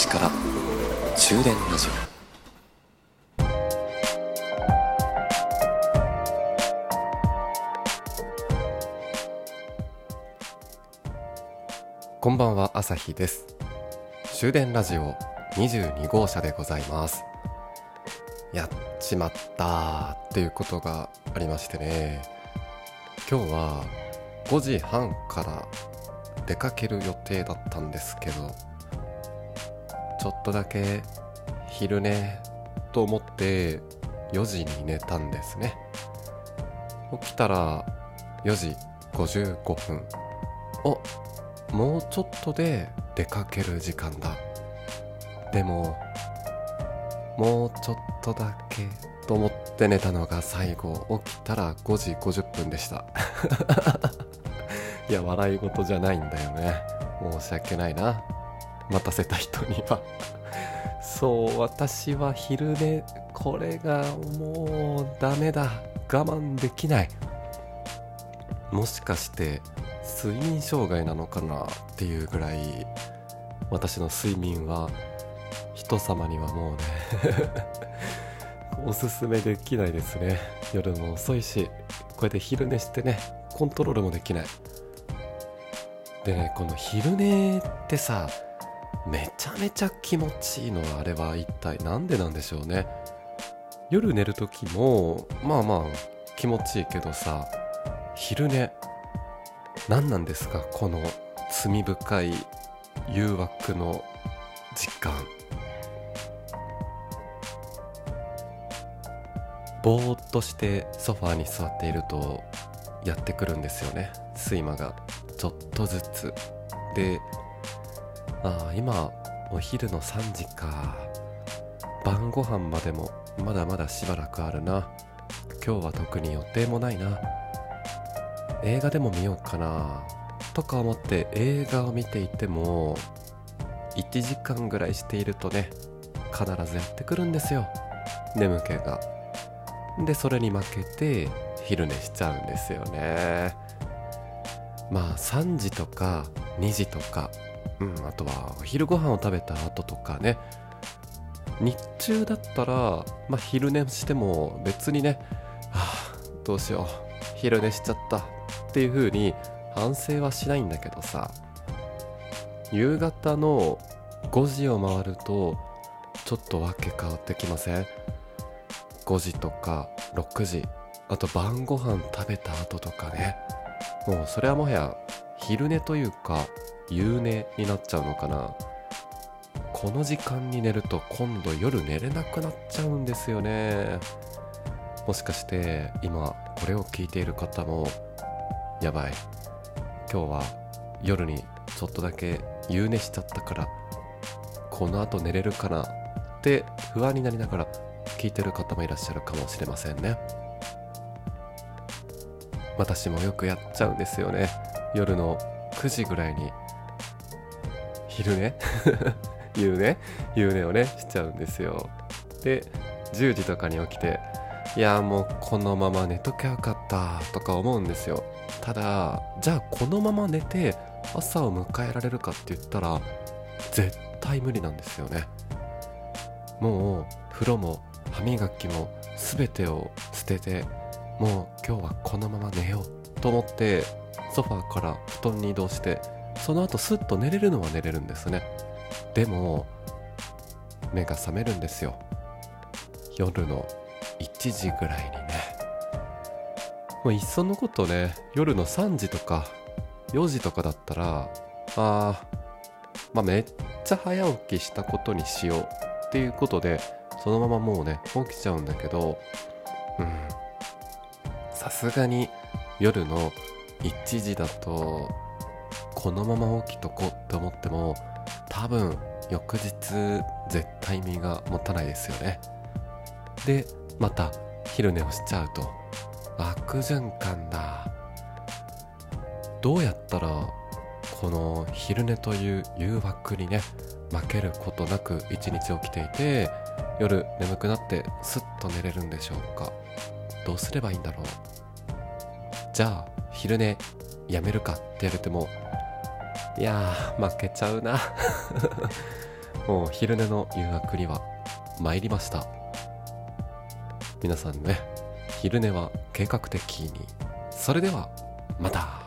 日は西から終電ラジオこんばんは朝日です。終電ラジオ22号車でございます。やっちまったっていうことがありましてね。今日は5時半から出かける予定だったんですけどちょっとだけ昼寝と思って4時に寝たんですね。起きたら4時55分。おもうちょっとで出かける時間だ。でももうちょっとだけと思って寝たのが最後。起きたら5時50分でした。いや笑い事じゃないんだよね。申し訳ないな。待たせた人には。そう私は昼寝。これがもうダメだ。我慢できない。もしかして睡眠障害なのかなっていうぐらい私の睡眠は人様にはもうね おすすめできないですね。夜も遅いしこうやって昼寝してねコントロールもできない。でねこの昼寝ってさめちゃめちゃ気持ちいいのはあれは一体何でなんでしょうね。夜寝る時もまあまあ気持ちいいけどさ昼寝何なんですか？この罪深い誘惑の時間。ぼーっとしてソファーに座っているとやってくるんですよね。睡魔がちょっとずつ。でああ今お昼の3時か。晩ご飯までもまだまだしばらくあるな。今日は特に予定もないな。映画でも見ようかな。とか思って映画を見ていても1時間ぐらいしているとね必ずやってくるんですよ。眠気が。でそれに負けて昼寝しちゃうんですよね。まあ3時とか2時とか、うん、あとはお昼ご飯を食べた後とかね。日中だったら、まあ、昼寝しても別にね、はあ、どうしよう昼寝しちゃったっていう風に反省はしないんだけどさ。夕方の5時を回るとちょっとわけ変わってきません？5時とか6時。あと晩ご飯食べた後とかね。もうそれはもはや昼寝というか夕寝になっちゃうのかな。この時間に寝ると今度夜寝れなくなっちゃうんですよね。もしかして今これを聞いている方もやばい。今日は夜にちょっとだけ夕寝しちゃったからこの後寝れるかな？って不安になりながら聞いてる方もいらっしゃるかもしれませんね。私もよくやっちゃうんですよね。夜の9時ぐらいに昼寝？夕寝？夕寝をねしちゃうんですよ。で10時とかに起きていやもうこのまま寝ときゃよかったとか思うんですよ。ただじゃあこのまま寝て朝を迎えられるかって言ったら絶対無理なんですよね。もう風呂も歯磨きも全てを捨ててもう今日はこのまま寝ようと思ってソファーから布団に移動してその後スッと寝れるのは寝れるんですね。でも目が覚めるんですよ。夜の1時ぐらいにね。もういっそのことね夜の3時とか4時とかだったらあまあめっちゃ早起きしたことにしようっていうことでそのままもうね起きちゃうんだけどうん。さすがに夜の1時だとこのまま起きとこうって思っても多分翌日絶対身が持たないですよね。でまた昼寝をしちゃうと悪循環だ。どうやったらこの昼寝という誘惑にね負けることなく一日起きていて夜眠くなってスッと寝れるんでしょうか。どうすればいいんだろう。じゃあ昼寝やめるかって言われてもいやー負けちゃうな。もう昼寝の誘惑には参りました。皆さんね昼寝は計画的に。それではまた。